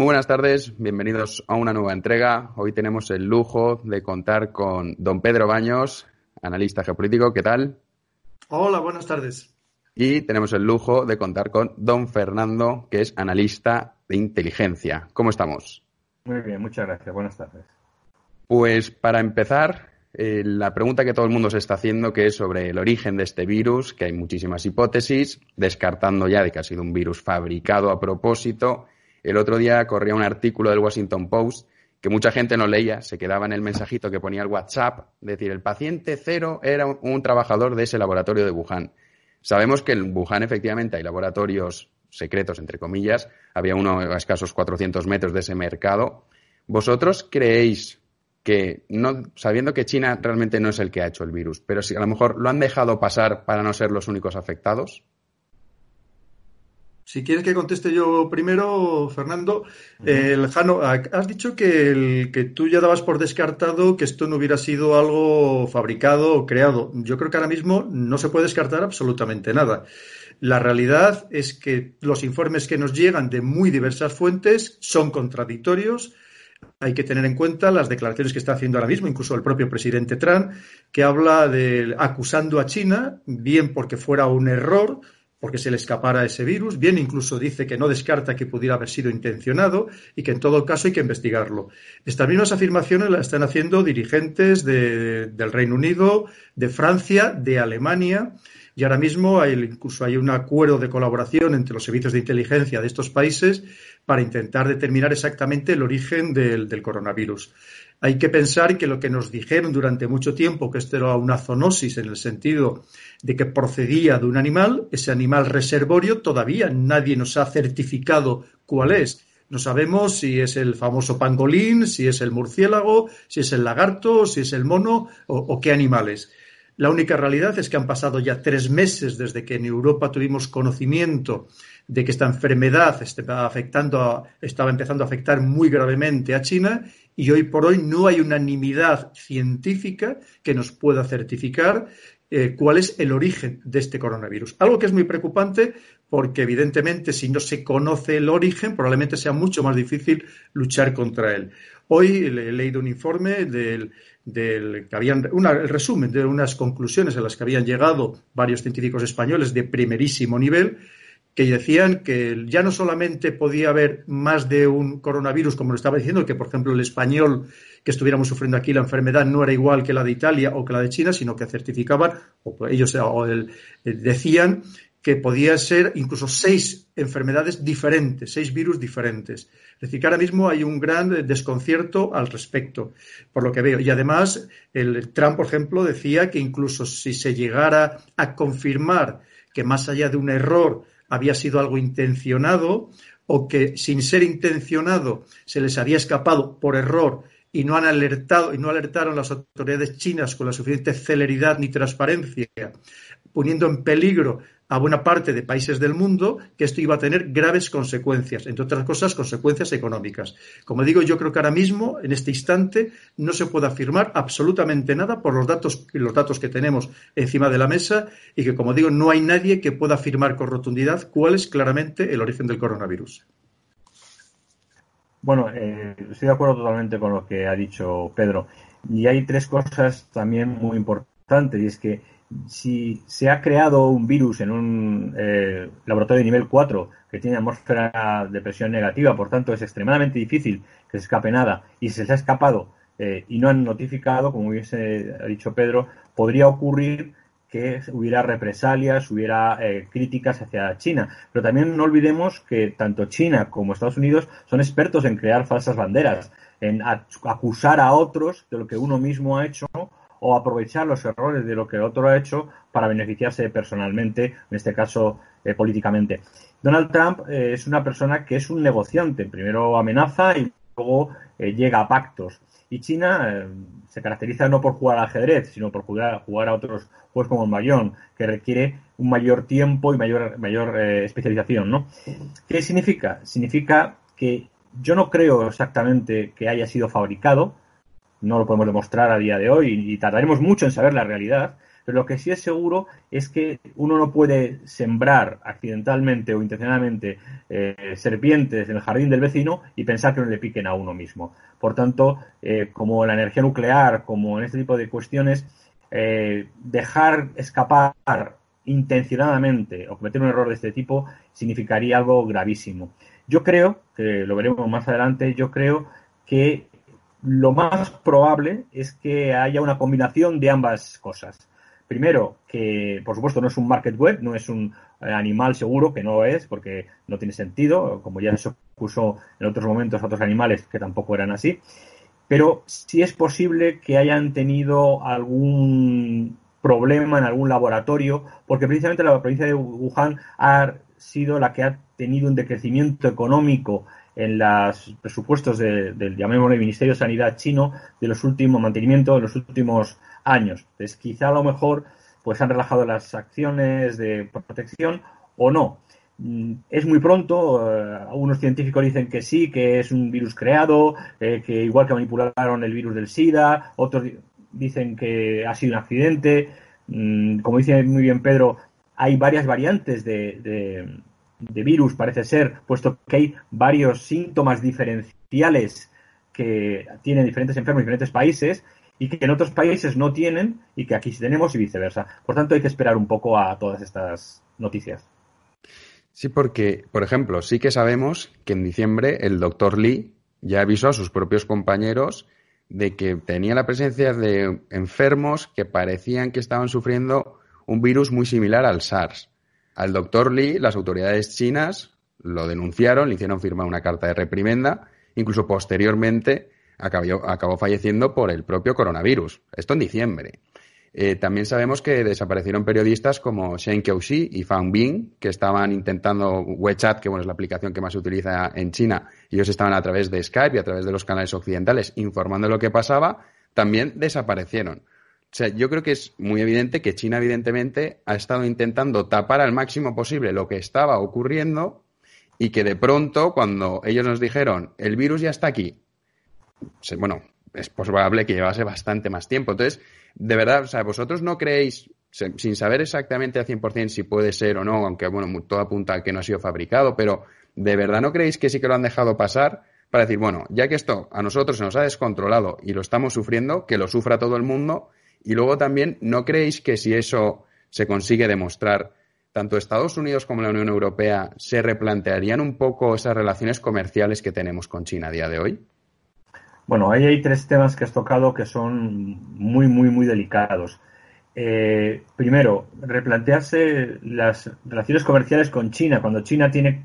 Muy buenas tardes, bienvenidos a una nueva entrega. Hoy tenemos el lujo de contar con don Pedro Baños, analista geopolítico. ¿Qué tal? Hola, buenas tardes. Y tenemos el lujo de contar con don Fernando, que es analista de inteligencia. ¿Cómo estamos? Muy bien, muchas gracias. Buenas tardes. Pues para empezar, eh, la pregunta que todo el mundo se está haciendo, que es sobre el origen de este virus, que hay muchísimas hipótesis, descartando ya de que ha sido un virus fabricado a propósito el otro día corría un artículo del Washington Post que mucha gente no leía, se quedaba en el mensajito que ponía el WhatsApp, decir, el paciente cero era un, trabajador de ese laboratorio de Wuhan. Sabemos que en Wuhan efectivamente hay laboratorios secretos, entre comillas, había uno a escasos 400 metros de ese mercado. ¿Vosotros creéis que, no, sabiendo que China realmente no es el que ha hecho el virus, pero si a lo mejor lo han dejado pasar para no ser los únicos afectados? Si quieres que conteste yo primero, Fernando, el Jano, has dicho que, el, que tú ya dabas por descartado que esto no hubiera sido algo fabricado o creado. Yo creo que ahora mismo no se puede descartar absolutamente nada. La realidad es que los informes que nos llegan de muy diversas fuentes son contradictorios. Hay que tener en cuenta las declaraciones que está haciendo ahora mismo, incluso el propio presidente Trump, que habla de acusando a China, bien porque fuera un error, porque se le escapara ese virus. Bien, incluso dice que no descarta que pudiera haber sido intencionado y que en todo caso hay que investigarlo. Estas mismas afirmaciones las están haciendo dirigentes del Reino Unido, de Francia, de Alemania. Y ahora mismo hay, incluso hay un acuerdo de colaboración entre los servicios de inteligencia de estos países para intentar determinar exactamente el origen del coronavirus. Hay que pensar que lo que nos dijeron durante mucho tiempo, que esto era una zoonosis en el sentido de que procedía de un animal, ese animal reservorio, todavía nadie nos ha certificado cuál es. No sabemos si es el famoso pangolín, si es el murciélago, si es el lagarto, si es el mono o, o qué animales. La única realidad es que han pasado ya tres meses desde que en Europa tuvimos conocimiento de que esta enfermedad estaba, afectando estaba empezando a afectar muy gravemente a China y hoy por hoy no hay unanimidad científica que nos pueda certificar eh, cuál es el origen de este coronavirus. Algo que es muy preocupante porque evidentemente si no se conoce el origen probablemente sea mucho más difícil luchar contra él. Hoy he leído un informe del, del que habían el resumen de unas conclusiones a las que habían llegado varios científicos españoles de primerísimo nivel que decían que ya no solamente podía haber más de un coronavirus, como lo estaba diciendo, que por ejemplo el español que estuviéramos sufriendo aquí la enfermedad no era igual que la de Italia o que la de China, sino que certificaban, o ellos o eh, decían que podía ser incluso seis enfermedades diferentes, seis virus diferentes. Es decir, que ahora mismo hay un gran desconcierto al respecto, por lo que veo. Y además, el Trump, por ejemplo, decía que incluso si se llegara a confirmar que más allá de un error había sido algo intencionado o que sin ser intencionado se les había escapado por error y no han alertado y no alertaron las autoridades chinas con la suficiente celeridad ni transparencia, poniendo en peligro a buena parte de países del mundo que esto iba a tener graves consecuencias, entre otras cosas, consecuencias económicas. Como digo, yo creo que ahora mismo, en este instante, no se puede afirmar absolutamente nada por los datos, los datos que tenemos encima de la mesa y que, como digo, no hay nadie que pueda afirmar con rotundidad cuál es claramente el origen del coronavirus. Bueno, eh, estoy de acuerdo totalmente con lo que ha dicho Pedro. Y hay tres cosas también muy importantes, y es que si se ha creado un virus en un eh, laboratorio de nivel 4 que tiene atmósfera de presión negativa, por tanto es extremadamente difícil que se escape nada y se les ha escapado eh, y no han notificado, como hubiese dicho Pedro, podría ocurrir que hubiera represalias, hubiera eh, críticas hacia China. Pero también no olvidemos que tanto China como Estados Unidos son expertos en crear falsas banderas, en acusar a otros de lo que uno mismo ha hecho o aprovechar los errores de lo que otro ha hecho para beneficiarse personalmente, en este caso eh, políticamente. Donald Trump eh, es una persona que es un negociante. Primero amenaza y luego eh, llega a pactos. Y China se caracteriza no por jugar al ajedrez, sino por jugar, jugar a otros juegos como el Mayón, que requiere un mayor tiempo y mayor, mayor especialización. ¿no? ¿Qué significa? Significa que yo no creo exactamente que haya sido fabricado, no lo podemos demostrar a día de hoy y tardaremos mucho en saber la realidad, pero lo que sí es seguro es que uno no puede sembrar accidentalmente o intencionalmente eh, serpientes en el jardín del vecino y pensar que no le piquen a uno mismo. Por tanto, eh, como la energía nuclear, como en este tipo de cuestiones, eh, dejar escapar intencionadamente o cometer un error de este tipo significaría algo gravísimo. Yo creo, que lo veremos más adelante, yo creo que lo más probable es que haya una combinación de ambas cosas. Primero, que por supuesto no es un market web, no es un eh, animal seguro, que no es, porque no tiene sentido, como ya se puso en otros momentos a otros animales que tampoco eran así. Pero sí es posible que hayan tenido algún problema en algún laboratorio, porque precisamente la provincia de Wuhan ha sido la que ha tenido un decrecimiento económico en los presupuestos del, llamémosle, Ministerio de Sanidad chino de los últimos mantenimientos de los últimos años. Entonces, quizá a lo mejor pues han relajado las acciones de protección o no. Mm, es muy pronto, eh, algunos científicos dicen que sí, que es un virus creado, eh, que igual que manipularon el virus del SIDA, otros dicen que ha sido un accidente. Mm, como dice muy bien Pedro, hay varias variantes de, de virus, parece ser, puesto que hay varios síntomas diferenciales que tienen diferentes enfermos en diferentes países y que en otros países no tienen y que aquí sí tenemos y viceversa. Por tanto, hay que esperar un poco a todas estas noticias. Sí, porque, por ejemplo, sí que sabemos que en diciembre el doctor Lee ya avisó a sus propios compañeros de que tenía la presencia de enfermos que parecían que estaban sufriendo un virus muy similar al SARS. Al doctor Lee, las autoridades chinas lo denunciaron, le hicieron firmar una carta de reprimenda, incluso posteriormente acabó, falleciendo por el propio coronavirus. Esto en diciembre. Eh, también sabemos que desaparecieron periodistas como Shen Qiuxi y Fang Bing, que estaban intentando WeChat, que bueno, es la aplicación que más se utiliza en China, y ellos estaban a través de Skype y a través de los canales occidentales informando de lo que pasaba, también desaparecieron. O sea, yo creo que es muy evidente que China, evidentemente, ha estado intentando tapar al máximo posible lo que estaba ocurriendo y que de pronto, cuando ellos nos dijeron, el virus ya está aquí, bueno, es probable que llevase bastante más tiempo. Entonces, de verdad, o sea, vosotros no creéis, sin saber exactamente al 100% si puede ser o no, aunque, bueno, todo apunta a que no ha sido fabricado, pero ¿de verdad no creéis que sí que lo han dejado pasar? Para decir, bueno, ya que esto a nosotros se nos ha descontrolado y lo estamos sufriendo, que lo sufra todo el mundo. Y luego también, ¿no creéis que si eso se consigue demostrar, tanto Estados Unidos como la Unión Europea se replantearían un poco esas relaciones comerciales que tenemos con China a día de hoy? Bueno, ahí hay tres temas que has tocado que son muy, muy, muy delicados. Eh, primero, replantearse las relaciones comerciales con China. Cuando China tiene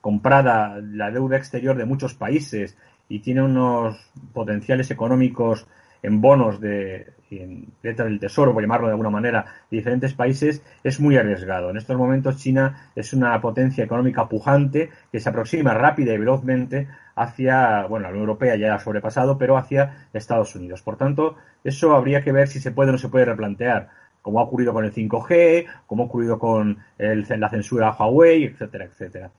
comprada la deuda exterior de muchos países y tiene unos potenciales económicos en bonos de en letras del tesoro, por llamarlo de alguna manera, de diferentes países, es muy arriesgado. En estos momentos China es una potencia económica pujante que se aproxima rápida y velozmente hacia, bueno, la Unión Europea ya ha sobrepasado, pero hacia Estados Unidos. Por tanto, eso habría que ver si se puede o no se puede replantear, como ha ocurrido con el 5G, como ha ocurrido con la censura a Huawei, etcétera, etcétera.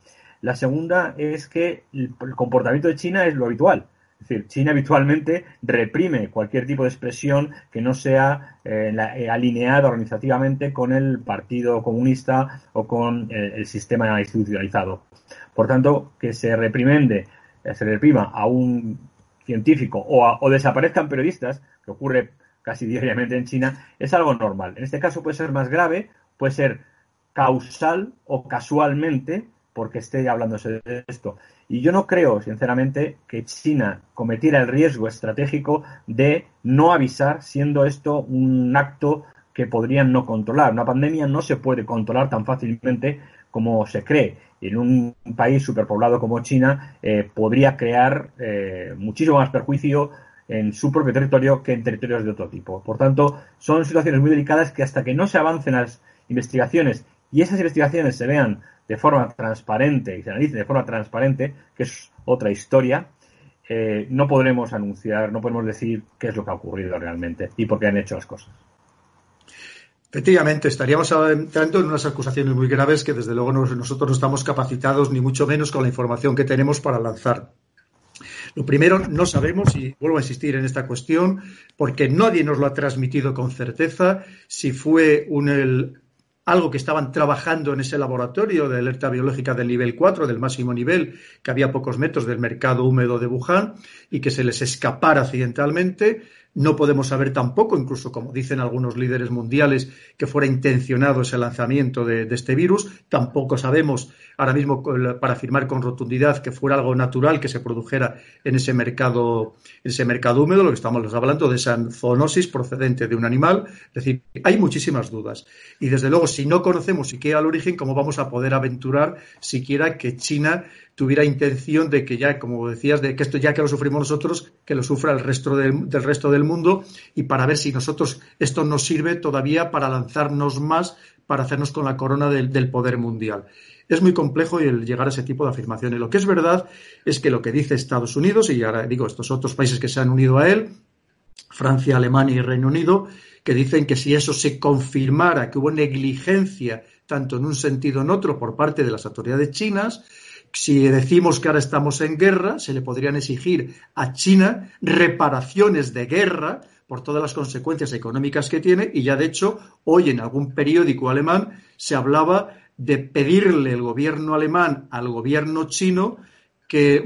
La segunda es que el comportamiento de China es lo habitual es decir, China habitualmente reprime cualquier tipo de expresión que no sea eh, eh, alineada organizativamente con el Partido Comunista o con eh, el sistema institucionalizado. Por tanto, que se reprimende, se reprima a un científico o, o desaparezcan periodistas, que ocurre casi diariamente en China, es algo normal. En este caso puede ser más grave, puede ser causal o casualmente porque esté hablándose de esto. Y yo no creo, sinceramente, que China cometiera el riesgo estratégico de no avisar, siendo esto un acto que podrían no controlar. Una pandemia no se puede controlar tan fácilmente como se cree. En un país superpoblado como China eh, podría crear eh, muchísimo más perjuicio en su propio territorio que en territorios de otro tipo. Por tanto, son situaciones muy delicadas que hasta que no se avancen las investigaciones y esas investigaciones se vean de forma transparente y se analice de forma transparente, que es otra historia, eh, no podremos anunciar, no podemos decir qué es lo que ha ocurrido realmente y por qué han hecho las cosas. Efectivamente, estaríamos entrando en unas acusaciones muy graves que desde luego nosotros no estamos capacitados, ni mucho menos con la información que tenemos para lanzar. Lo primero, no sabemos, y vuelvo a insistir en esta cuestión, porque nadie nos lo ha transmitido con certeza, si fue un, el, algo que estaban trabajando en ese laboratorio de alerta biológica del nivel 4, del máximo nivel, que había pocos metros del mercado húmedo de Wuhan, y que se les escapara accidentalmente, no podemos saber tampoco, incluso como dicen algunos líderes mundiales, que fuera intencionado ese lanzamiento de, este virus. Tampoco sabemos ahora mismo para afirmar con rotundidad que fuera algo natural que se produjera en ese mercado, en ese mercado húmedo, lo que estamos hablando de esa zoonosis procedente de un animal. Es decir, hay muchísimas dudas. Y desde luego, si no conocemos siquiera el origen, ¿cómo vamos a poder aventurar siquiera que China tuviera intención de que ya, como decías, de que esto ya que lo sufrimos nosotros, que lo sufra el resto del, resto del mundo y para ver si nosotros esto nos sirve todavía para lanzarnos más, para hacernos con la corona del, poder mundial. Es muy complejo el llegar a ese tipo de afirmaciones. Lo que es verdad es que lo que dice Estados Unidos, y ahora digo estos otros países que se han unido a él, Francia, Alemania y Reino Unido, que dicen que si eso se confirmara, que hubo negligencia tanto en un sentido en otro por parte de las autoridades chinas, si decimos que ahora estamos en guerra, se le podrían exigir a China reparaciones de guerra por todas las consecuencias económicas que tiene. Y ya de hecho hoy en algún periódico alemán se hablaba de pedirle el gobierno alemán al gobierno chino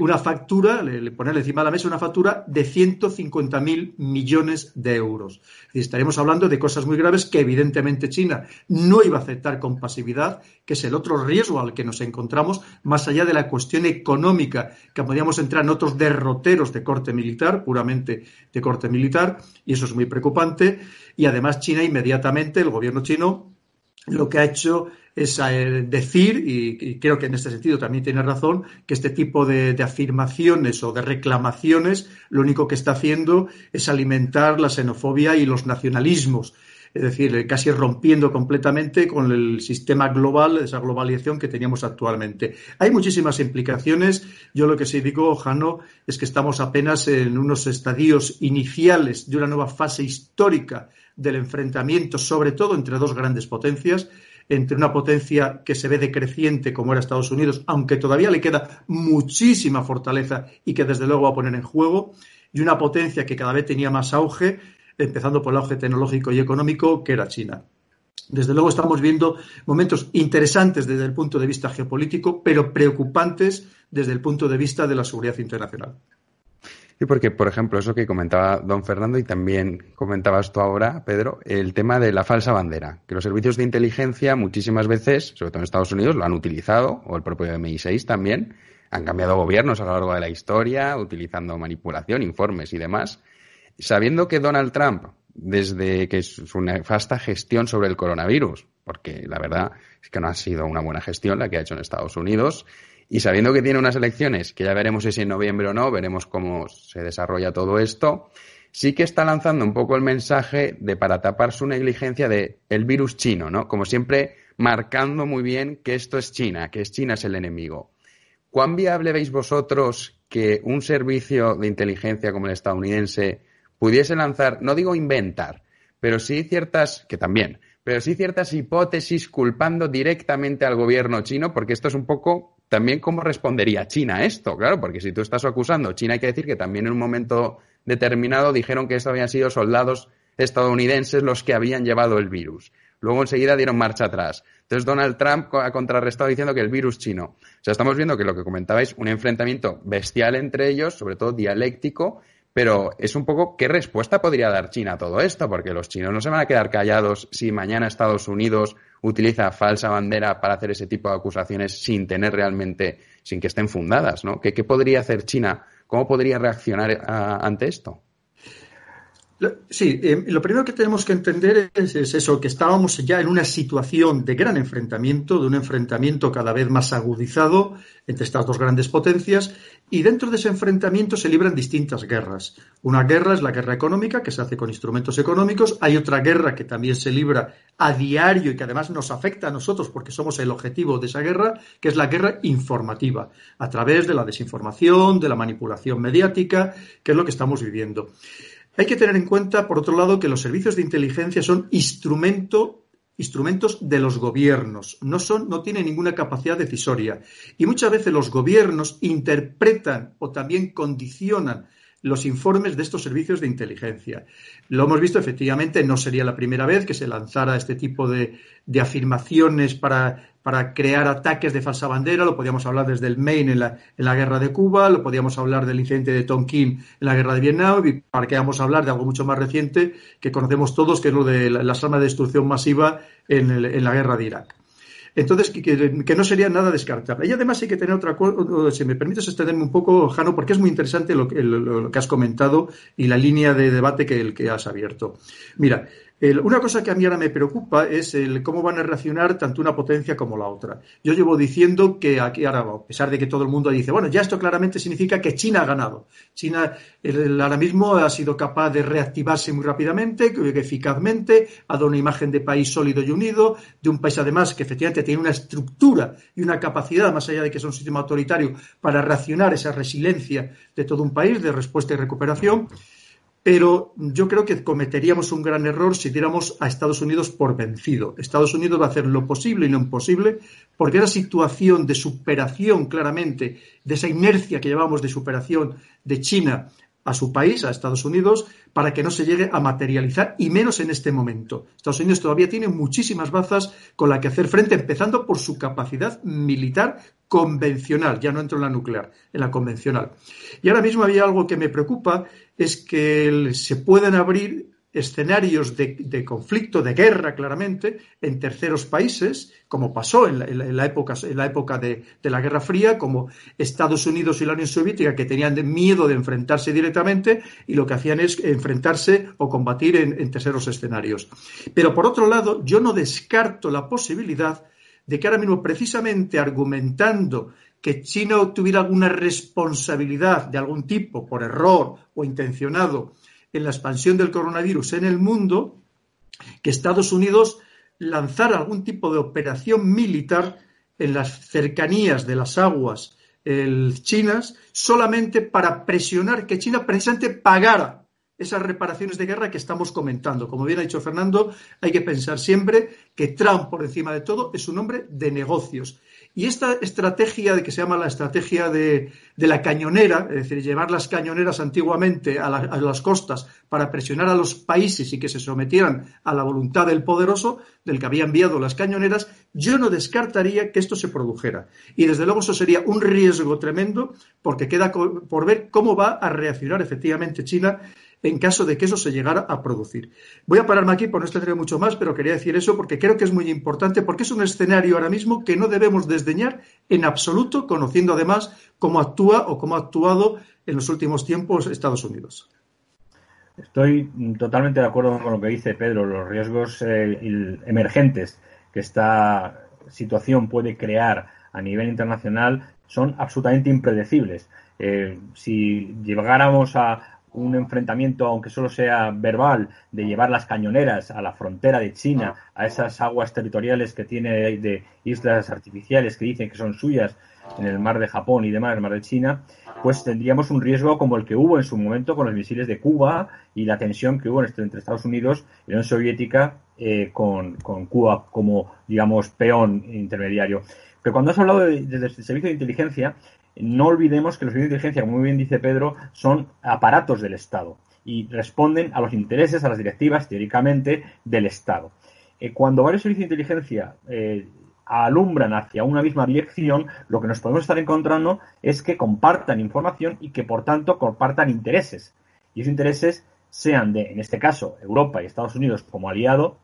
una factura, le, ponerle encima de la mesa una factura de 150.000 millones de euros. Y estaremos hablando de cosas muy graves que evidentemente China no iba a aceptar con pasividad, que es el otro riesgo al que nos encontramos, más allá de la cuestión económica, que podríamos entrar en otros derroteros de corte militar, puramente de corte militar, y eso es muy preocupante. Y además China inmediatamente, el gobierno chino, lo que ha hecho es eh, decir, y, creo que en este sentido también tiene razón, que este tipo de, afirmaciones o de reclamaciones lo único que está haciendo es alimentar la xenofobia y los nacionalismos. Es decir, eh, casi rompiendo completamente con el sistema global, esa globalización que teníamos actualmente. Hay muchísimas implicaciones. Yo lo que sí digo, Jano, es que estamos apenas en unos estadios iniciales de una nueva fase histórica del enfrentamiento, sobre todo entre dos grandes potencias, entre una potencia que se ve decreciente como era Estados Unidos, aunque todavía le queda muchísima fortaleza y que desde luego va a poner en juego, y una potencia que cada vez tenía más auge, empezando por el auge tecnológico y económico, que era China. Desde luego estamos viendo momentos interesantes desde el punto de vista geopolítico, pero preocupantes desde el punto de vista de la seguridad internacional. Sí, porque, por ejemplo, eso que comentaba don Fernando y también comentabas tú ahora, Pedro, el tema de la falsa bandera, que los servicios de inteligencia muchísimas veces, sobre todo en Estados Unidos, lo han utilizado, o el propio MI6 también, han cambiado gobiernos a lo largo de la historia, utilizando manipulación, informes y demás, sabiendo que Donald Trump, desde que su nefasta gestión sobre el coronavirus, porque la verdad es que no ha sido una buena gestión la que ha hecho en Estados Unidos, y sabiendo que tiene unas elecciones, que ya veremos si es en noviembre o no, veremos cómo se desarrolla todo esto, sí que está lanzando un poco el mensaje de para tapar su negligencia de el virus chino, ¿no? Como siempre, marcando muy bien que esto es China, que es China es el enemigo. ¿Cuán viable veis vosotros que un servicio de inteligencia como el estadounidense pudiese lanzar, no digo inventar, pero sí ciertas, que también, pero sí ciertas hipótesis culpando directamente al gobierno chino, porque esto es un poco también cómo respondería China a esto, claro, porque si tú estás acusando, China hay que decir que también en un momento determinado dijeron que esto habían sido soldados estadounidenses los que habían llevado el virus. Luego enseguida dieron marcha atrás. Entonces Donald Trump ha contrarrestado diciendo que el virus chino. O sea, estamos viendo que lo que comentabais, un enfrentamiento bestial entre ellos, sobre todo dialéctico, pero es un poco qué respuesta podría dar China a todo esto, porque los chinos no se van a quedar callados si mañana Estados Unidos utiliza falsa bandera para hacer ese tipo de acusaciones sin tener realmente, sin que estén fundadas, ¿no? ¿Qué, podría hacer China? ¿Cómo podría reaccionar ante esto? Sí, eh, lo primero que tenemos que entender es, eso, que estábamos ya en una situación de gran enfrentamiento, de un enfrentamiento cada vez más agudizado entre estas dos grandes potencias, y dentro de ese enfrentamiento se libran distintas guerras. Una guerra es la guerra económica, que se hace con instrumentos económicos, hay otra guerra que también se libra a diario y que además nos afecta a nosotros porque somos el objetivo de esa guerra, que es la guerra informativa, a través de la desinformación, de la manipulación mediática, que es lo que estamos viviendo. Hay que tener en cuenta, por otro lado, que los servicios de inteligencia son instrumento instrumentos de los gobiernos, no, son, no tienen ninguna capacidad decisoria. Y muchas veces los gobiernos interpretan o también condicionan los informes de estos servicios de inteligencia. Lo hemos visto, efectivamente, no sería la primera vez que se lanzara este tipo de, afirmaciones para, para, crear ataques de falsa bandera. Lo podíamos hablar desde el Maine en la, en la, guerra de Cuba, lo podíamos hablar del incidente de Tonkin en la guerra de Vietnam, y para que vamos a hablar de algo mucho más reciente que conocemos todos, que es lo de las armas de destrucción masiva en, en la guerra de Irak. Entonces, que, no sería nada descartable. Y además hay que tener otra cosa, si me permites extenderme un poco, Jano, porque es muy interesante lo que, has comentado y la línea de debate que, que has abierto. Mira, una cosa que a mí ahora me preocupa es el cómo van a reaccionar tanto una potencia como la otra. Yo llevo diciendo que aquí ahora, a pesar de que todo el mundo dice, bueno, ya esto claramente significa que China ha ganado. China ahora mismo ha sido capaz de reactivarse muy rápidamente, eficazmente, ha dado una imagen de país sólido y unido, de un país además que efectivamente tiene una estructura y una capacidad, más allá de que es un sistema autoritario, para reaccionar esa resiliencia de todo un país de respuesta y recuperación pero yo creo que cometeríamos un gran error si diéramos a Estados Unidos por vencido. Estados Unidos va a hacer lo posible y lo imposible porque esa situación de superación claramente, de esa inercia que llevamos de superación de China a su país, a Estados Unidos, para que no se llegue a materializar, y menos en este momento. Estados Unidos todavía tiene muchísimas bazas con las que hacer frente, empezando por su capacidad militar convencional, ya no entro en la nuclear, en la convencional. Y ahora mismo había algo que me preocupa, es que se pueden abrir escenarios de, conflicto, de guerra, claramente, en terceros países, como pasó en la, época, de, la Guerra Fría, como Estados Unidos y la Unión Soviética, que tenían miedo de enfrentarse directamente y lo que hacían es enfrentarse o combatir en, en terceros escenarios. Pero por otro lado, yo no descarto la posibilidad de que ahora mismo, precisamente argumentando que China tuviera alguna responsabilidad de algún tipo, por error o intencionado, en la expansión del coronavirus en el mundo, que Estados Unidos lanzara algún tipo de operación militar en las cercanías de las aguas chinas solamente para presionar que China precisamente pagara esas reparaciones de guerra que estamos comentando. Como bien ha dicho Fernando, hay que pensar siempre que Trump, por encima de todo, es un hombre de negocios y esta estrategia de que se llama la estrategia de, la cañonera, es decir, llevar las cañoneras antiguamente a, las costas para presionar a los países y que se sometieran a la voluntad del poderoso, del que había enviado las cañoneras, yo no descartaría que esto se produjera. Y desde luego eso sería un riesgo tremendo porque queda por ver cómo va a reaccionar efectivamente China en caso de que eso se llegara a producir. Voy a pararme aquí por no extender mucho más, pero quería decir eso porque creo que es muy importante, porque es un escenario ahora mismo que no debemos desdeñar en absoluto, conociendo además cómo actúa o cómo ha actuado en los últimos tiempos Estados Unidos. Estoy totalmente de acuerdo con lo que dice Pedro, los riesgos eh, emergentes que esta situación puede crear a nivel internacional son absolutamente impredecibles. Eh, si llegáramos a, un enfrentamiento, aunque solo sea verbal, de llevar las cañoneras a la frontera de China, a esas aguas territoriales que tiene de islas artificiales que dicen que son suyas en el mar de Japón y demás, el mar de China, pues tendríamos un riesgo como el que hubo en su momento con los misiles de Cuba y la tensión que hubo entre Estados Unidos y la Unión Soviética eh, con, Cuba como, digamos, peón intermediario. Pero cuando has hablado de, desde el servicio de inteligencia, no olvidemos que los servicios de inteligencia, como muy bien dice Pedro, son aparatos del Estado y responden a los intereses, a las directivas, teóricamente, del Estado. Eh, cuando varios servicios de inteligencia eh, alumbran hacia una misma dirección, lo que nos podemos estar encontrando es que compartan información y que, por tanto, compartan intereses. Y esos intereses sean de, en este caso, Europa y Estados Unidos como aliado,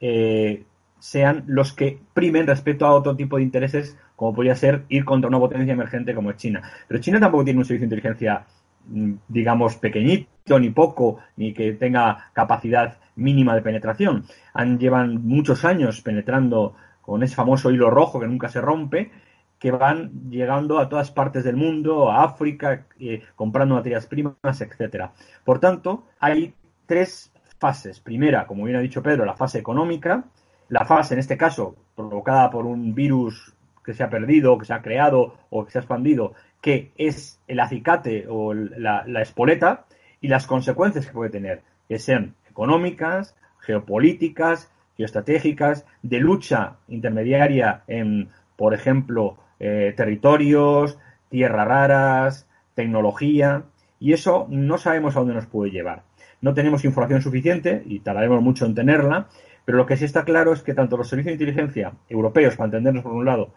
eh, sean los que primen respecto a otro tipo de intereses, como podría ser ir contra una potencia emergente como es China. Pero China tampoco tiene un servicio de inteligencia, mm, digamos, pequeñito, ni poco, ni que tenga capacidad mínima de penetración. Han, llevan muchos años penetrando con ese famoso hilo rojo que nunca se rompe, que van llegando a todas partes del mundo, a África, eh, comprando materias primas, etcétera. Por tanto, hay tres fases. Primera, como bien ha dicho Pedro, la fase económica, la fase, en este caso, provocada por un virus que se ha perdido, que se ha creado o que se ha expandido, que es el acicate o la, espoleta y las consecuencias que puede tener, que sean económicas, geopolíticas, geoestratégicas, de lucha intermediaria en, por ejemplo, eh, territorios, tierras raras, tecnología, y eso no sabemos a dónde nos puede llevar. No tenemos información suficiente y tardaremos mucho en tenerla, pero lo que sí está claro es que tanto los servicios de inteligencia europeos, para entendernos por un lado,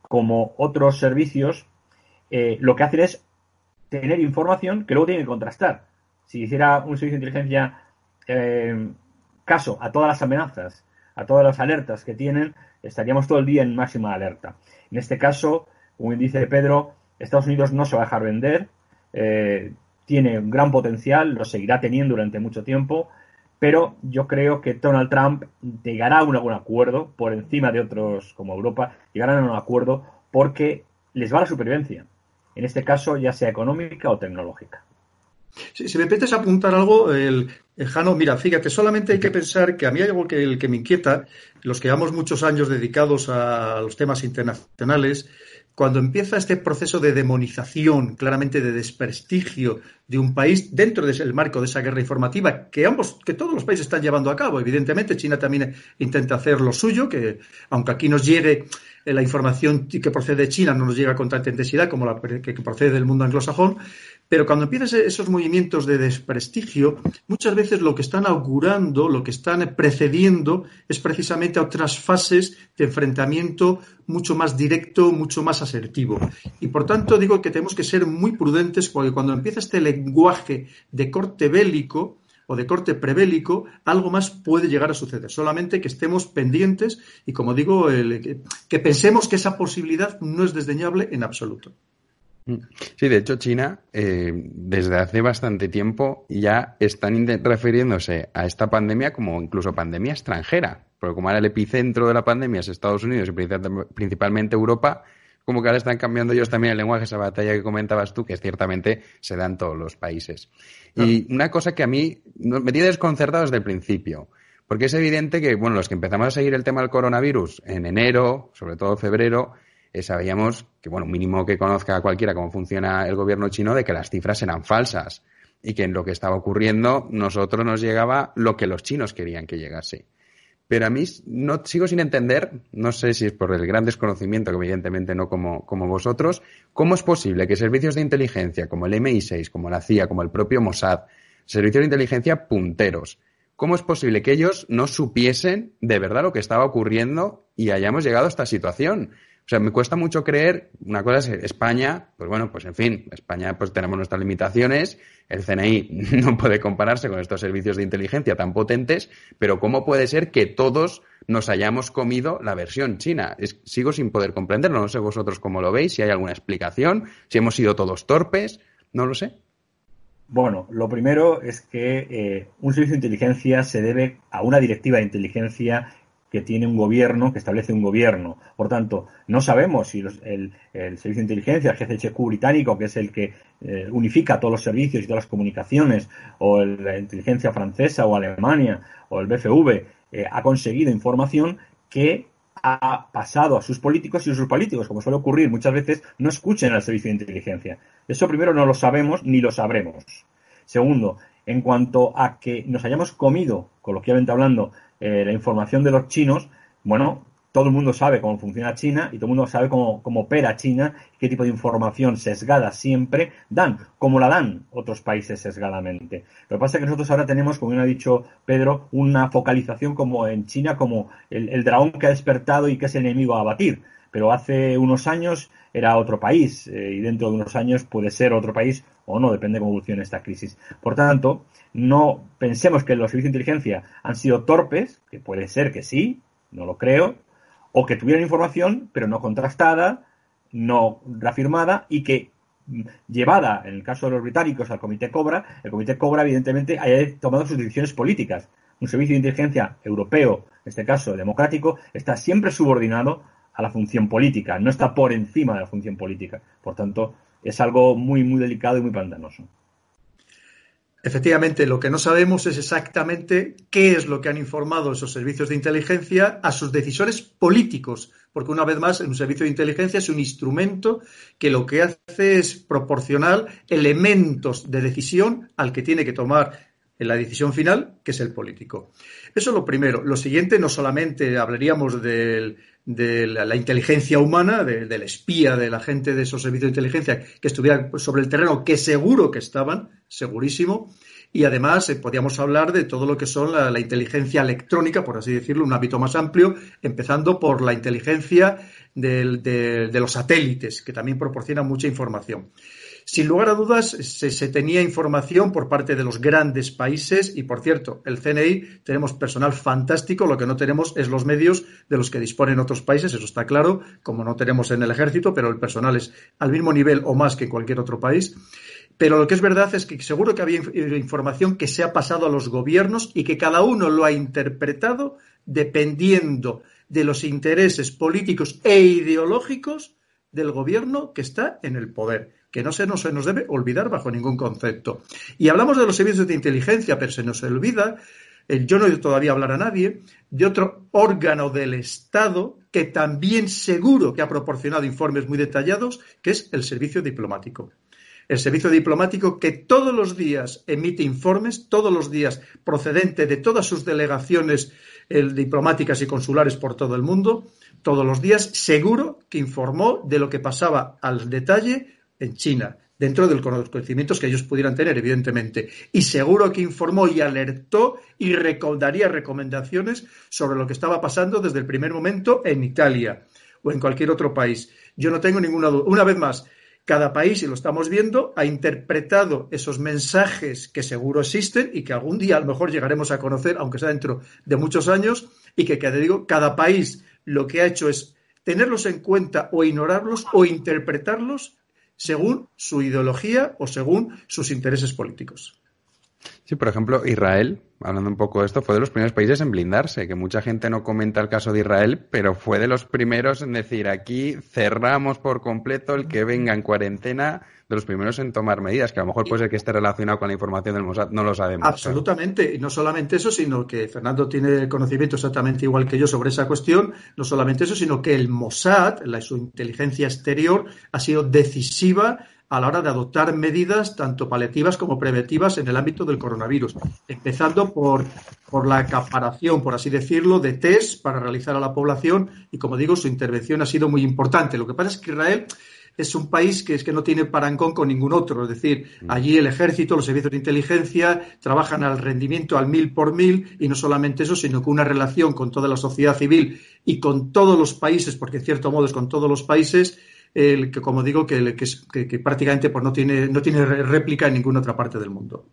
como otros servicios, eh, lo que hacen es tener información que luego tienen que contrastar. Si hiciera un servicio de inteligencia eh, caso a todas las amenazas, a todas las alertas que tienen, estaríamos todo el día en máxima alerta. En este caso, como dice Pedro, Estados Unidos no se va a dejar vender, eh, tiene un gran potencial, lo seguirá teniendo durante mucho tiempo, pero yo creo que Donald Trump llegará a un, algún acuerdo por encima de otros como Europa, llegarán a un acuerdo porque les va la supervivencia, en este caso ya sea económica o tecnológica. Si, me permites apuntar algo, el, Jano, mira, fíjate, solamente hay que pensar que a mí hay algo que, el que me inquieta, los que llevamos muchos años dedicados a los temas internacionales, cuando empieza este proceso de demonización, claramente de desprestigio de un país dentro del marco de esa guerra informativa que ambos, que todos los países están llevando a cabo. Evidentemente, China también intenta hacer lo suyo, que aunque aquí nos llegue eh, la información que procede de China, no nos llega con tanta intensidad como la que procede del mundo anglosajón, pero cuando empiezan esos movimientos de desprestigio, muchas veces lo que están augurando, lo que están precediendo, es precisamente a otras fases de enfrentamiento mucho más directo, mucho más asertivo. Y por tanto digo que tenemos que ser muy prudentes porque cuando empieza este lenguaje de corte bélico, o de corte prebélico, algo más puede llegar a suceder. Solamente que estemos pendientes y, como digo, que pensemos que esa posibilidad no es desdeñable en absoluto. Sí, de hecho China eh, desde hace bastante tiempo ya están refiriéndose a esta pandemia como incluso pandemia extranjera, porque como ahora el epicentro de la pandemia es Estados Unidos y principalmente Europa, como que ahora están cambiando ellos también el lenguaje, esa batalla que comentabas tú, que ciertamente se da en todos los países. Y una cosa que a mí me tiene desconcertado desde el principio, porque es evidente que, bueno, los que empezamos a seguir el tema del coronavirus en enero, sobre todo febrero, eh, sabíamos que, bueno, mínimo que conozca cualquiera cómo funciona el gobierno chino, de que las cifras eran falsas y que en lo que estaba ocurriendo nosotros nos llegaba lo que los chinos querían que llegase. Pero a mí no sigo sin entender, no sé si es por el gran desconocimiento, que evidentemente no como, como vosotros, cómo es posible que servicios de inteligencia como el MI6, como la CIA, como el propio Mossad, servicios de inteligencia punteros, ¿cómo es posible que ellos no supiesen de verdad lo que estaba ocurriendo y hayamos llegado a esta situación? O sea, me cuesta mucho creer, una cosa es España, pues bueno, pues en fin, España pues tenemos nuestras limitaciones, el CNI no puede compararse con estos servicios de inteligencia tan potentes, pero ¿cómo puede ser que todos nos hayamos comido la versión china? sigo sin poder comprenderlo, no sé vosotros cómo lo veis, si hay alguna explicación, si hemos sido todos torpes, no lo sé. Bueno, lo primero es que eh, un servicio de inteligencia se debe a una directiva de inteligencia que tiene un gobierno, que establece un gobierno. Por tanto, no sabemos si el, Servicio de Inteligencia, el GCHQ británico, que es el que eh, unifica todos los servicios y todas las comunicaciones, o la inteligencia francesa o Alemania, o el BFV, eh, ha conseguido información que ha pasado a sus políticos y sus políticos, como suele ocurrir muchas veces, no escuchen al servicio de inteligencia. Eso primero no lo sabemos ni lo sabremos. Segundo, en cuanto a que nos hayamos comido, coloquialmente hablando, eh, la información de los chinos, bueno, todo el mundo sabe cómo funciona China y todo el mundo sabe cómo, opera China, qué tipo de información sesgada siempre dan, como la dan otros países sesgadamente. Lo que pasa es que nosotros ahora tenemos, como bien ha dicho Pedro, una focalización como en China, como el, el dragón que ha despertado y que es enemigo a abatir. Pero hace unos años era otro país eh, y dentro de unos años puede ser otro país o no, depende de cómo evolucione esta crisis. Por tanto, no pensemos que los servicios de inteligencia han sido torpes, que puede ser que sí, no lo creo, o que tuvieran información, pero no contrastada, no reafirmada y que mm, llevada, en el caso de los británicos, al Comité Cobra, el Comité Cobra, evidentemente, haya tomado sus decisiones políticas. Un servicio de inteligencia europeo, en este caso democrático, está siempre subordinado a la función política, no está por encima de la función política. Por tanto, es algo muy, muy delicado y muy pantanoso. Efectivamente, lo que no sabemos es exactamente qué es lo que han informado esos servicios de inteligencia a sus decisores políticos, porque una vez más, un servicio de inteligencia es un instrumento que lo que hace es proporcionar elementos de decisión al que tiene que tomar en la decisión final, que es el político. Eso es lo primero. Lo siguiente, no solamente hablaríamos de la, inteligencia humana, del espía, de la gente de esos servicios de inteligencia que estuviera sobre el terreno, que seguro que estaban, segurísimo. Y además eh, podríamos hablar de todo lo que son la, inteligencia electrónica, por así decirlo, un ámbito más amplio, empezando por la inteligencia de los satélites, que también proporcionan mucha información. Sin lugar a dudas, se, tenía información por parte de los grandes países y, por cierto, el CNI tenemos personal fantástico, lo que no tenemos es los medios de los que disponen otros países, eso está claro, como no tenemos en el ejército, pero el personal es al mismo nivel o más que cualquier otro país. Pero lo que es verdad es que seguro que había información que se ha pasado a los gobiernos y que cada uno lo ha interpretado dependiendo de los intereses políticos e ideológicos del gobierno que está en el poder que no se nos, se nos debe olvidar bajo ningún concepto. Y hablamos de los servicios de inteligencia, pero se nos olvida, eh, yo no he todavía hablar a nadie, de otro órgano del Estado que también seguro que ha proporcionado informes muy detallados, que es el servicio diplomático. El servicio diplomático que todos los días emite informes, todos los días procedente de todas sus delegaciones diplomáticas y consulares por todo el mundo, todos los días seguro que informó de lo que pasaba al detalle en China, dentro de los conocimientos que ellos pudieran tener, evidentemente. Y seguro que informó y alertó y daría recomendaciones sobre lo que estaba pasando desde el primer momento en Italia o en cualquier otro país. Yo no tengo ninguna duda. Una vez más, cada país, y lo estamos viendo, ha interpretado esos mensajes que seguro existen y que algún día a lo mejor llegaremos a conocer, aunque sea dentro de muchos años, y que, te digo, cada país lo que ha hecho es tenerlos en cuenta o ignorarlos o interpretarlos según su ideología o según sus intereses políticos. Sí, por ejemplo, Israel, hablando un poco de esto, fue de los primeros países en blindarse, que mucha gente no comenta el caso de Israel, pero fue de los primeros en decir aquí cerramos por completo el que venga en cuarentena los primeros en tomar medidas, que a lo mejor puede ser que esté relacionado con la información del Mossad, no lo sabemos. Absolutamente, y no solamente eso, sino que Fernando tiene conocimiento exactamente igual que yo sobre esa cuestión, no solamente eso, sino que el Mossad, su inteligencia exterior, ha sido decisiva a la hora de adoptar medidas tanto paliativas como preventivas en el ámbito del coronavirus, empezando por, por la acaparación, por así decirlo, de test para realizar a la población y, como digo, su intervención ha sido muy importante. Lo que pasa es que Israel es un país que es que no tiene parancón con ningún otro. Es decir, mm. allí el ejército, los servicios de inteligencia trabajan al rendimiento al mil por mil y no solamente eso, sino con una relación con toda la sociedad civil y con todos los países, porque en cierto modo es con todos los países, el que como digo, que, que, prácticamente pues, no, tiene, no tiene réplica en ninguna otra parte del mundo.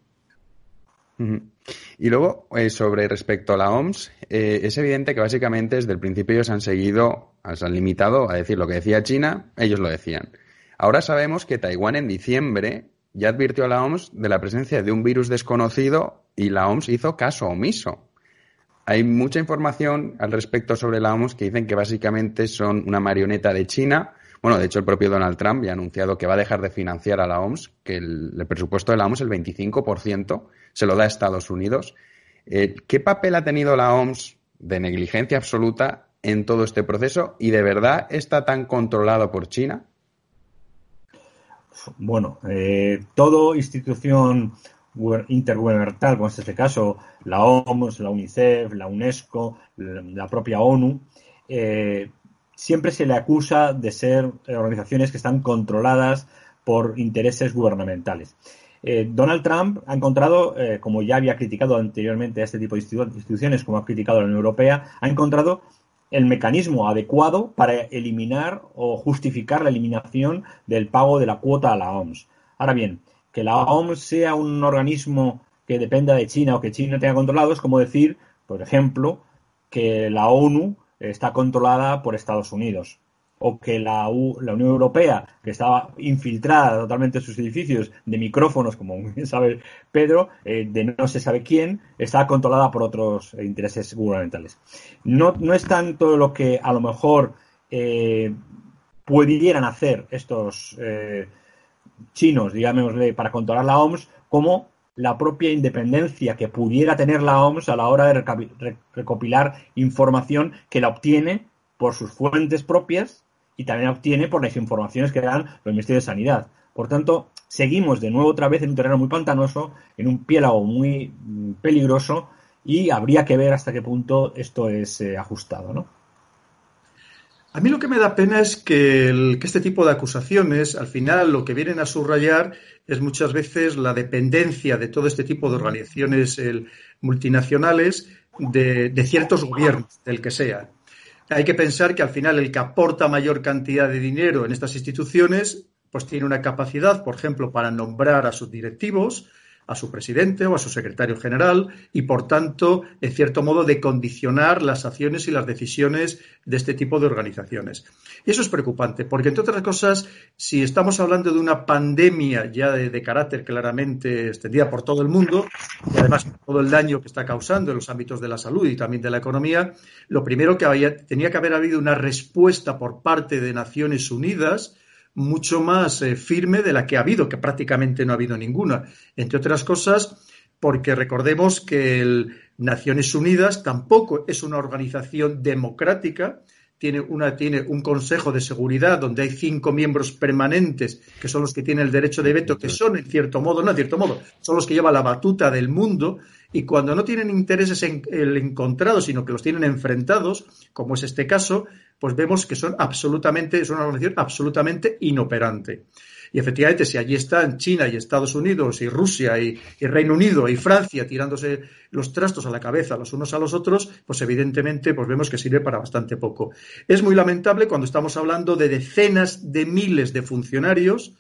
Y luego, eh, sobre respecto a la OMS, eh, es evidente que básicamente desde el principio ellos han seguido, se han limitado a decir lo que decía China, ellos lo decían. Ahora sabemos que Taiwán en diciembre ya advirtió a la OMS de la presencia de un virus desconocido y la OMS hizo caso omiso. Hay mucha información al respecto sobre la OMS que dicen que básicamente son una marioneta de China. Bueno, de hecho, el propio Donald Trump ya ha anunciado que va a dejar de financiar a la OMS, que el, el presupuesto de la OMS, el 25%, se lo da a Estados Unidos. Eh, ¿Qué papel ha tenido la OMS de negligencia absoluta en todo este proceso y de verdad está tan controlado por China? Bueno, eh, toda institución intergubernamental, como es este caso, la OMS, la UNICEF, la UNESCO, la propia ONU, eh, siempre se le acusa de ser organizaciones que están controladas por intereses gubernamentales. Eh, Donald Trump ha encontrado, eh, como ya había criticado anteriormente a este tipo de instituciones, como ha criticado la Unión Europea, ha encontrado el mecanismo adecuado para eliminar o justificar la eliminación del pago de la cuota a la OMS. Ahora bien, que la OMS sea un organismo que dependa de China o que China tenga controlado es como decir, por ejemplo, que la ONU está controlada por Estados Unidos o que la, Unión Europea, que estaba infiltrada totalmente en sus edificios de micrófonos, como bien sabe Pedro, eh, de no se sabe quién, está controlada por otros intereses gubernamentales. No, no es tanto lo que a lo mejor eh, pudieran hacer estos eh, chinos, digámosle, para controlar la OMS, como la propia independencia que pudiera tener la OMS a la hora de recopilar información que la obtiene por sus fuentes propias y también obtiene por las informaciones que dan los ministerios de Sanidad. Por tanto, seguimos de nuevo otra vez en un terreno muy pantanoso, en un piélago muy mm, peligroso y habría que ver hasta qué punto esto es eh, ajustado, ¿no? A mí lo que me da pena es que, este tipo de acusaciones, al final, lo que vienen a subrayar es muchas veces la dependencia de todo este tipo de organizaciones multinacionales de, de, ciertos gobiernos, del que sea. Hay que pensar que al final el que aporta mayor cantidad de dinero en estas instituciones, pues tiene una capacidad, por ejemplo, para nombrar a sus directivos, a su presidente o a su secretario general y, por tanto, en cierto modo, de condicionar las acciones y las decisiones de este tipo de organizaciones. Y eso es preocupante, porque, entre otras cosas, si estamos hablando de una pandemia ya de, carácter claramente extendida por todo el mundo, y además todo el daño que está causando en los ámbitos de la salud y también de la economía, lo primero que había, tenía que haber habido una respuesta por parte de Naciones Unidas mucho más eh, firme de la que ha habido, que prácticamente no ha habido ninguna. Entre otras cosas, porque recordemos que el Naciones Unidas tampoco es una organización democrática, tiene, una, tiene un Consejo de Seguridad donde hay cinco miembros permanentes que son los que tienen el derecho de veto, que son en cierto modo, no en cierto modo, son los que llevan la batuta del mundo y cuando no tienen intereses en, encontrados, sino que los tienen enfrentados, como es este caso, pues vemos que son absolutamente, es una organización absolutamente inoperante. Y efectivamente, si allí están China y Estados Unidos y Rusia y, Reino Unido y Francia tirándose los trastos a la cabeza los unos a los otros, pues evidentemente pues vemos que sirve para bastante poco. Es muy lamentable cuando estamos hablando de decenas de miles de funcionarios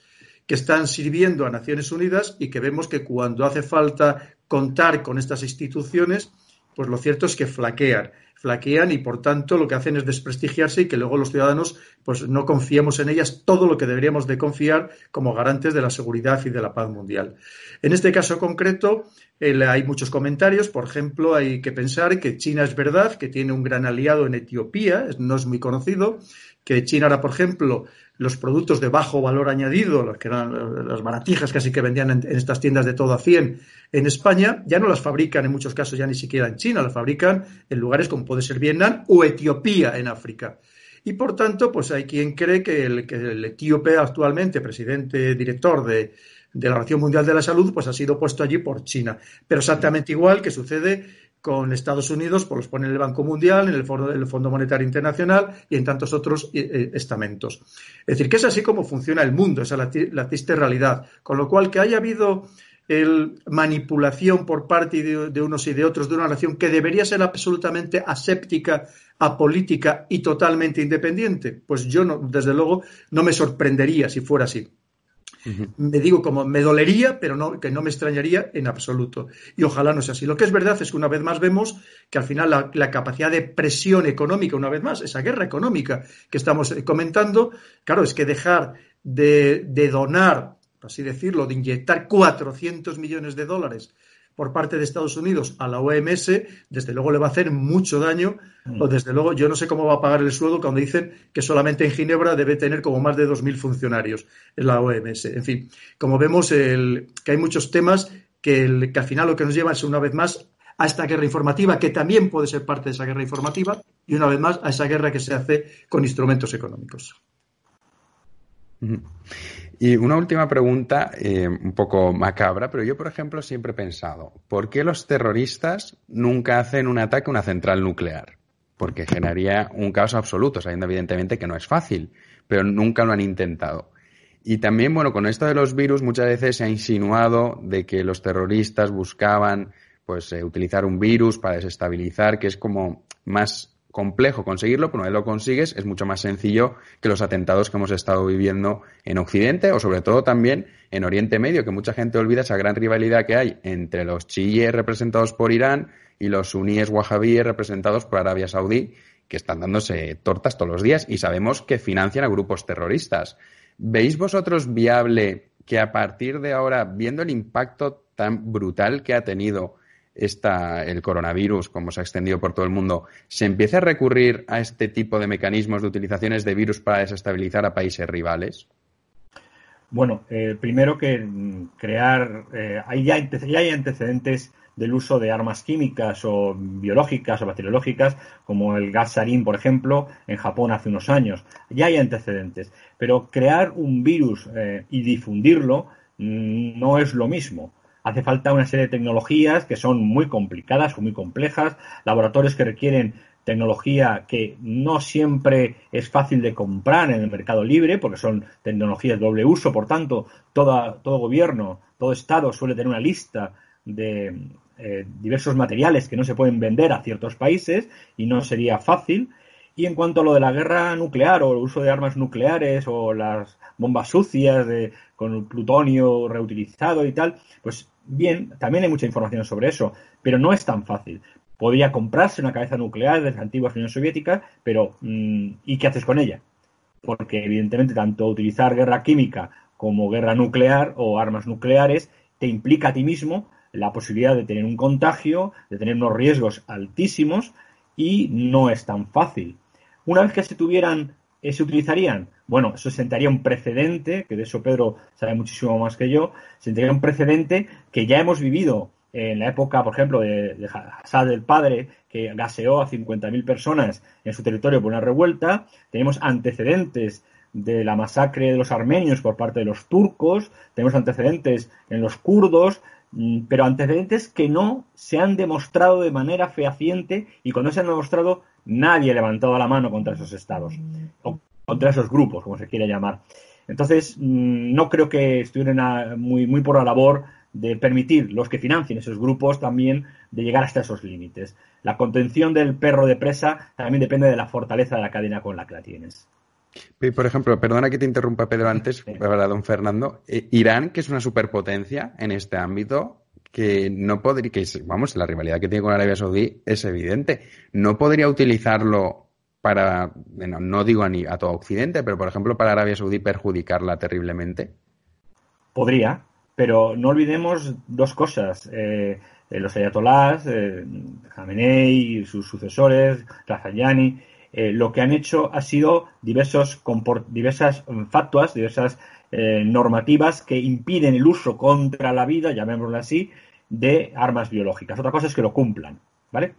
que están sirviendo a Naciones Unidas y que vemos que cuando hace falta contar con estas instituciones, pues lo cierto es que flaquean flaquean y por tanto lo que hacen es desprestigiarse y que luego los ciudadanos pues no confiemos en ellas todo lo que deberíamos de confiar como garantes de la seguridad y de la paz mundial. En este caso concreto hay muchos comentarios, por ejemplo, hay que pensar que China es verdad que tiene un gran aliado en Etiopía, no es muy conocido, que China ahora, por ejemplo, los productos de bajo valor añadido, los que eran las baratijas casi que vendían en, estas tiendas de todo a 100 en España, ya no las fabrican en muchos casos ya ni siquiera en China, las fabrican en lugares como puede ser Vietnam o Etiopía en África. Y por tanto, pues hay quien cree que el, que el etíope actualmente, presidente director de, de la Organización Mundial de la Salud, pues ha sido puesto allí por China. Pero exactamente igual que sucede con Estados Unidos, pues los pone en el Banco Mundial, en el Fondo, Monetario Internacional y en tantos otros eh, eh, estamentos. Es decir, que es así como funciona el mundo, esa es la, triste realidad. Con lo cual, que haya habido el, manipulación por parte de, unos y de otros de una nación que debería ser absolutamente aséptica, apolítica y totalmente independiente, pues yo, no, desde luego, no me sorprendería si fuera así. Me digo como me dolería, pero no, que no me extrañaría en absoluto. Y ojalá no sea así. Lo que es verdad es que una vez más vemos que al final la, capacidad de presión económica, una vez más, esa guerra económica que estamos eh, comentando, claro, es que dejar de, de donar, así decirlo, de inyectar 400 millones de dólares por parte de Estados Unidos a la OMS, desde luego le va a hacer mucho daño, mm. o desde luego yo no sé cómo va a pagar el sueldo cuando dicen que solamente en Ginebra debe tener como más de 2.000 funcionarios en la OMS. En fin, como vemos el, que hay muchos temas que, que al final lo que nos lleva es una vez más a esta guerra informativa, que también puede ser parte de esa guerra informativa, y una vez más a esa guerra que se hace con instrumentos económicos. Y una última pregunta, eh, un poco macabra, pero yo, por ejemplo, siempre he pensado, ¿por qué los terroristas nunca hacen un ataque a una central nuclear? Porque generaría un caos absoluto, sabiendo evidentemente que no es fácil, pero nunca lo han intentado. Y también, bueno, con esto de los virus muchas veces se ha insinuado de que los terroristas buscaban pues eh, utilizar un virus para desestabilizar, que es como más complejo conseguirlo, pero una vez lo consigues es mucho más sencillo que los atentados que hemos estado viviendo en Occidente o sobre todo también en Oriente Medio, que mucha gente olvida esa gran rivalidad que hay entre los chiíes representados por Irán y los suníes wahabíes representados por Arabia Saudí, que están dándose tortas todos los días y sabemos que financian a grupos terroristas. ¿Veis vosotros viable que a partir de ahora, viendo el impacto tan brutal que ha tenido esta, el coronavirus, como se ha extendido por todo el mundo, se empiece a recurrir a este tipo de mecanismos de utilizaciones de virus para desestabilizar a países rivales? Bueno, eh, primero que crear, eh, ya, hay antecedentes del uso de armas químicas o biológicas o bacteriológicas, como el gas sarín, por ejemplo, en Japón hace unos años. Ya hay antecedentes. Pero crear un virus eh, y difundirlo mm, no es lo mismo. Hace falta una serie de tecnologías que son muy complicadas o muy complejas, laboratorios que requieren tecnología que no siempre es fácil de comprar en el mercado libre, porque son tecnologías de doble uso, por tanto, todo gobierno, todo Estado suele tener una lista de eh, diversos materiales que no se pueden vender a ciertos países y no sería fácil. Y en cuanto a lo de la guerra nuclear o el uso de armas nucleares o las bombas sucias de, con plutonio reutilizado y tal, pues bien, también hay mucha información sobre eso, pero no es tan fácil. Podría comprarse una cabeza nuclear de las antiguas Unión Soviética, pero mm, ¿y qué haces con ella? Porque evidentemente tanto utilizar guerra química como guerra nuclear o armas nucleares te implica a ti mismo la posibilidad de tener un contagio, de tener unos riesgos altísimos y no es tan fácil. Una vez que se tuvieran, eh, se utilizarían, bueno, eso sentaría un precedente, que de eso Pedro sabe muchísimo más que yo, sentaría un precedente que ya hemos vivido en la época, por ejemplo, de, de Hassad el padre, que gaseó a 50.000 personas en su territorio por una revuelta. Tenemos antecedentes de la masacre de los armenios por parte de los turcos, tenemos antecedentes en los kurdos, mm, pero antecedentes que no se han demostrado de manera fehaciente y cuando se han demostrado nadie ha levantado la mano contra esos estados o contra esos grupos, como se quiere llamar. Entonces, mm, no creo que estuvieran muy, muy por la labor de permitir los que financien esos grupos también de llegar hasta esos límites. La contención del perro de presa también depende de la fortaleza de la cadena con la que la tienes. Por ejemplo, perdona que te interrumpa, Pedro, antes, para don Fernando. Eh, Irán, que es una superpotencia en este ámbito, que no podría, que vamos, la rivalidad que tiene con Arabia Saudí es evidente. No podría utilizarlo para, bueno, no digo a, ni, a todo Occidente, pero por ejemplo para Arabia Saudí perjudicarla terriblemente. Podría, pero no olvidemos dos cosas. Eh, eh los ayatolás, eh, y sus sucesores, Rafayani, eh, lo que han hecho ha sido diversos diversas factuas, diversas eh, normativas que impiden el uso contra la vida, llamémoslo así, de armas biológicas. Otra cosa es que lo cumplan. ¿Vale?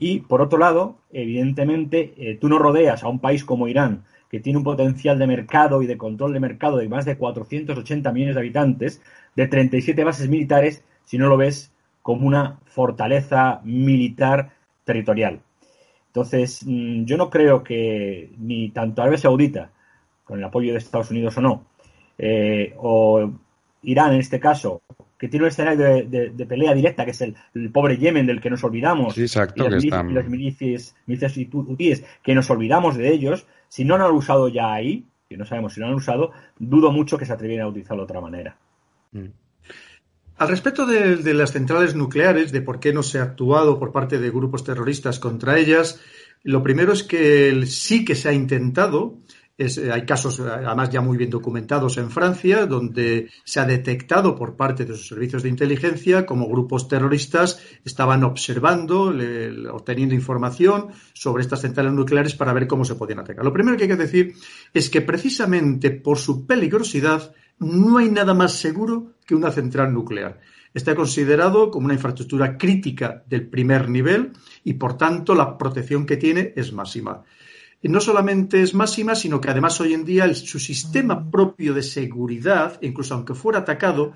Y por otro lado, evidentemente, eh, tú no rodeas a un país como Irán, que tiene un potencial de mercado y de control de mercado de más de 480 millones de habitantes, de 37 bases militares, si no lo ves como una fortaleza militar territorial. Entonces, mm, yo no creo que ni tanto Arabia Saudita, con el apoyo de Estados Unidos o no, eh, o Irán en este caso, que tiene un escenario de, pelea directa, que es el, pobre Yemen del que nos olvidamos, y, las milicias, hutíes, que nos olvidamos de ellos, si no lo han usado ya ahí, que no sabemos si lo han usado, dudo mucho que se atrevieran a utilizarlo de otra manera. Mm. Al respecto de, las centrales nucleares, de por qué no se ha actuado por parte de grupos terroristas contra ellas, lo primero es que sí que se ha intentado. Hay casos, además, ya muy bien documentados en Francia, donde se ha detectado por parte de sus servicios de inteligencia como grupos terroristas estaban observando, obteniendo información sobre estas centrales nucleares para ver cómo se podían atacar. Lo primero que hay que decir es que precisamente por su peligrosidad, no hay nada más seguro que una central nuclear. Está considerado como una infraestructura crítica del primer nivel y, por tanto, la protección que tiene es máxima. Y no solamente es máxima, sino que además hoy en día su sistema propio de seguridad, incluso aunque fuera atacado,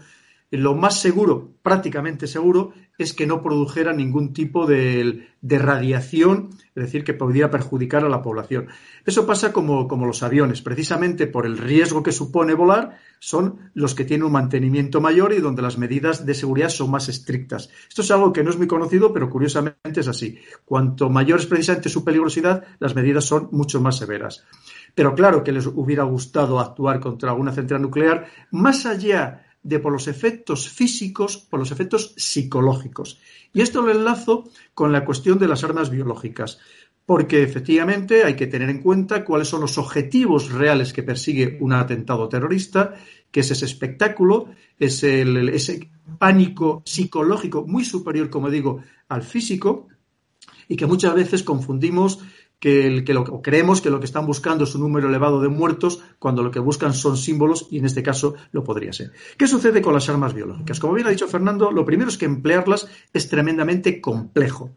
lo más seguro, prácticamente seguro, es que no produjera ningún tipo de, radiación, es decir, que pudiera perjudicar a la población. Eso pasa como, como, los aviones, precisamente por el riesgo que supone volar, son los que tienen un mantenimiento mayor y donde las medidas de seguridad son más estrictas. Esto es algo que no es muy conocido, pero curiosamente es así. Cuanto mayor es precisamente su peligrosidad, las medidas son mucho más severas. Pero claro que les hubiera gustado actuar contra una central nuclear, más allá de por los efectos físicos, por los efectos psicológicos. Y esto lo enlazo con la cuestión de las armas biológicas, porque efectivamente hay que tener en cuenta cuáles son los objetivos reales que persigue un atentado terrorista, que es ese espectáculo, es ese pánico psicológico muy superior, como digo, al físico, y que muchas veces confundimos que, que lo, creemos que lo que están buscando es un número elevado de muertos cuando lo que buscan son símbolos y en este caso lo podría ser. ¿Qué sucede con las armas biológicas? Como bien ha dicho Fernando, lo primero es que emplearlas es tremendamente complejo.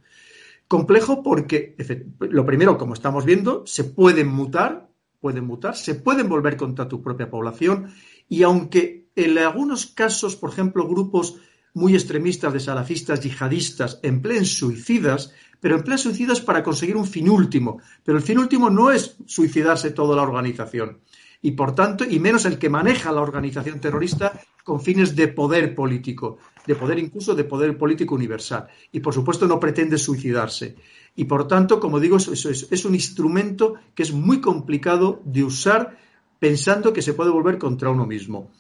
Complejo porque, lo primero, como estamos viendo, se pueden mutar, pueden mutar, se pueden volver contra tu propia población y aunque en algunos casos, por ejemplo, grupos muy extremistas de salafistas yihadistas empleen suicidas, pero emplean suicidas para conseguir un fin último. Pero el fin último no es suicidarse toda la organización. Y por tanto, y menos el que maneja la organización terrorista con fines de poder político, de poder incluso de poder político universal. Y por supuesto no pretende suicidarse. Y por tanto, como digo, eso, es, es un instrumento que es muy complicado de usar pensando que se puede volver contra uno mismo.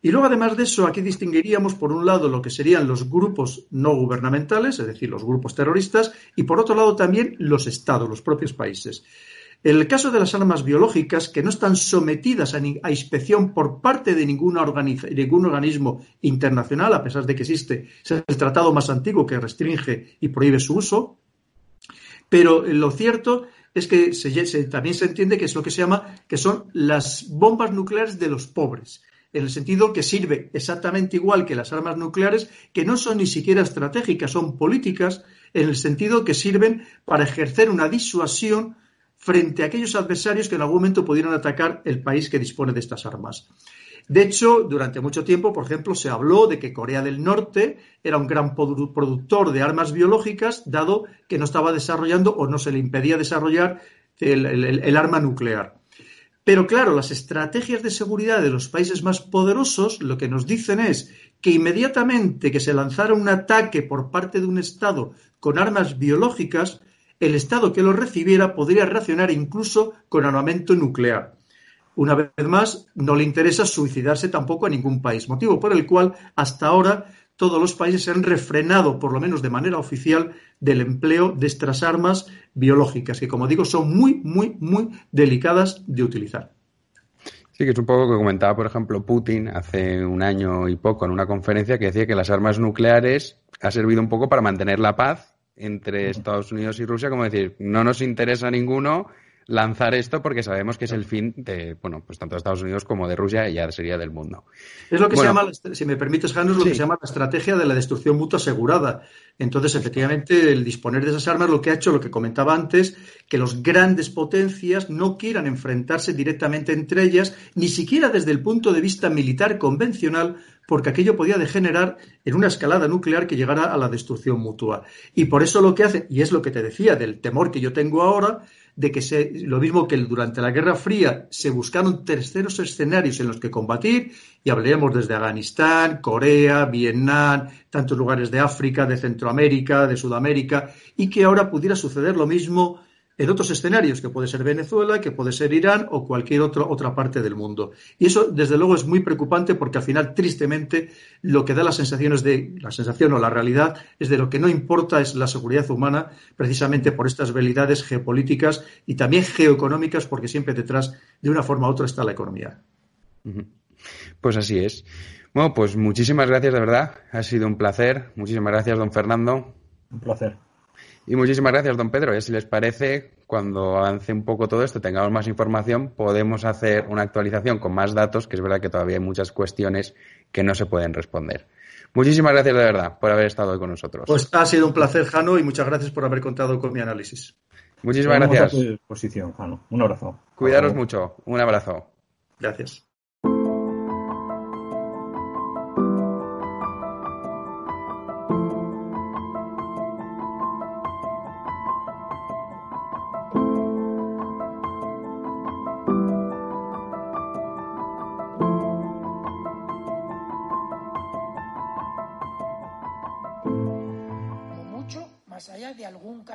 Y luego, además de eso, aquí distinguiríamos, por un lado, lo que serían los grupos no gubernamentales, es decir, los grupos terroristas, y por otro lado también los estados, los propios países. El caso de las armas biológicas, que no están sometidas a, inspección por parte de ningún, ningún, organismo internacional, a pesar de que existe es el tratado más antiguo que restringe y prohíbe su uso, pero lo cierto es que también se entiende que es lo que se llama que son las bombas nucleares de los pobres en el sentido que sirve exactamente igual que las armas nucleares, que no son ni siquiera estratégicas, son políticas, en el sentido que sirven para ejercer una disuasión frente a aquellos adversarios que en algún momento pudieran atacar el país que dispone de estas armas. De hecho, durante mucho tiempo, por ejemplo, se habló de que Corea del Norte era un gran productor de armas biológicas, dado que no estaba desarrollando o no se le impedía desarrollar el, arma nuclear. Pero claro, las estrategias de seguridad de los países más poderosos lo que nos dicen es que inmediatamente que se lanzara un ataque por parte de un Estado con armas biológicas, el Estado que lo recibiera podría reaccionar incluso con armamento nuclear. Una vez más, no le interesa suicidarse tampoco a ningún país, motivo por el cual hasta ahora todos los países se han refrenado, por lo menos de manera oficial, del empleo de estas armas biológicas, que como digo son muy, muy, muy delicadas de utilizar. Sí, que es un poco que comentaba, por ejemplo, Putin hace un año y poco en una conferencia que decía que las armas nucleares ha servido un poco para mantener la paz entre Estados Unidos y Rusia, como decir, no nos interesa ninguno lanzar esto porque sabemos que es el fin de, bueno, pues tanto de Estados Unidos como de Rusia y ya sería del mundo. Es lo que se llama, si me permites, Jano, es lo que se llama la estrategia de la destrucción mutua asegurada. Entonces, efectivamente, el disponer de esas armas lo que ha hecho, lo que comentaba antes, que los grandes potencias no quieran enfrentarse directamente entre ellas, ni siquiera desde el punto de vista militar convencional, porque aquello podía degenerar en una escalada nuclear que llegara a la destrucción mutua. Y por eso lo que hace, y es lo que te decía del temor que yo tengo ahora, de que se, lo mismo que durante la Guerra Fría se buscaron terceros escenarios en los que combatir, y hablaremos desde Afganistán, Corea, Vietnam, tantos lugares de África, de Centroamérica, de Sudamérica, y que ahora pudiera suceder lo mismo en otros escenarios, que puede ser Venezuela, que puede ser Irán o cualquier otra parte del mundo. Y eso, desde luego, es muy preocupante porque al final, tristemente, lo que da las sensaciones de, la sensación o la realidad es de lo que no importa es la seguridad humana, precisamente por estas velidades geopolíticas y también geoeconómicas, porque siempre detrás, de una forma u otra, está la economía. Pues así es. Bueno, pues muchísimas gracias, de verdad. Ha sido un placer. Muchísimas gracias, don Fernando. Un placer. Y muchísimas gracias, don Pedro. Y si les parece, cuando avance un poco todo esto, tengamos más información, podemos hacer una actualización con más datos, que es verdad que todavía hay muchas cuestiones que no se pueden responder. Muchísimas gracias de verdad por haber estado hoy con nosotros. Pues ha sido un placer, Jano, y muchas gracias por haber contado con mi análisis. Muchísimas gracias. A Jano. Un abrazo. Cuidaros mucho. Un abrazo. Gracias.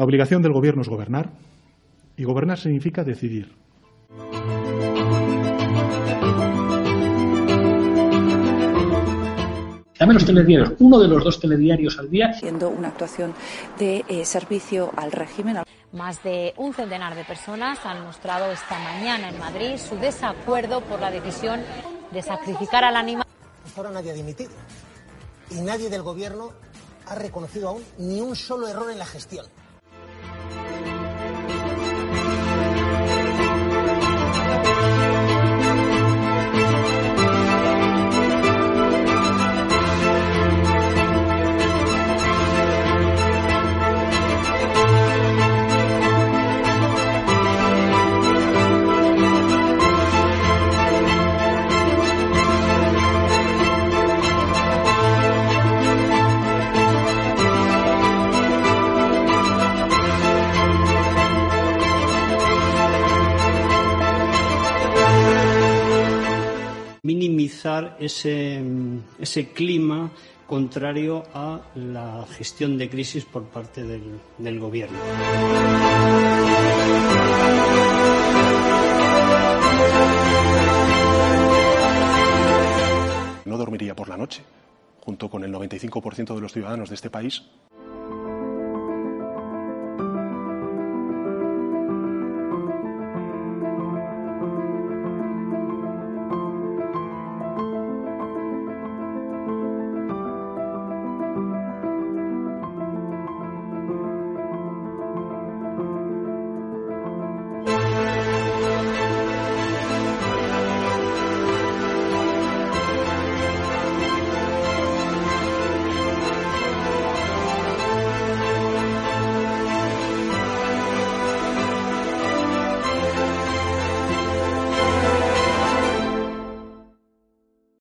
La obligación del gobierno es gobernar y gobernar significa decidir. Dame los telediarios, uno de los dos telediarios al día. Siendo una actuación de eh, servicio al régimen. Más de un centenar de personas han mostrado esta mañana en Madrid su desacuerdo por la decisión de sacrificar al animal. hasta ahora nadie ha dimitido. Y nadie del gobierno ha reconocido aún ni un solo error en la gestión. Música ese, ese clima contrario a la gestión de crisis por parte del, del gobierno. No dormiría por la noche, junto con el 95% de los ciudadanos de este país,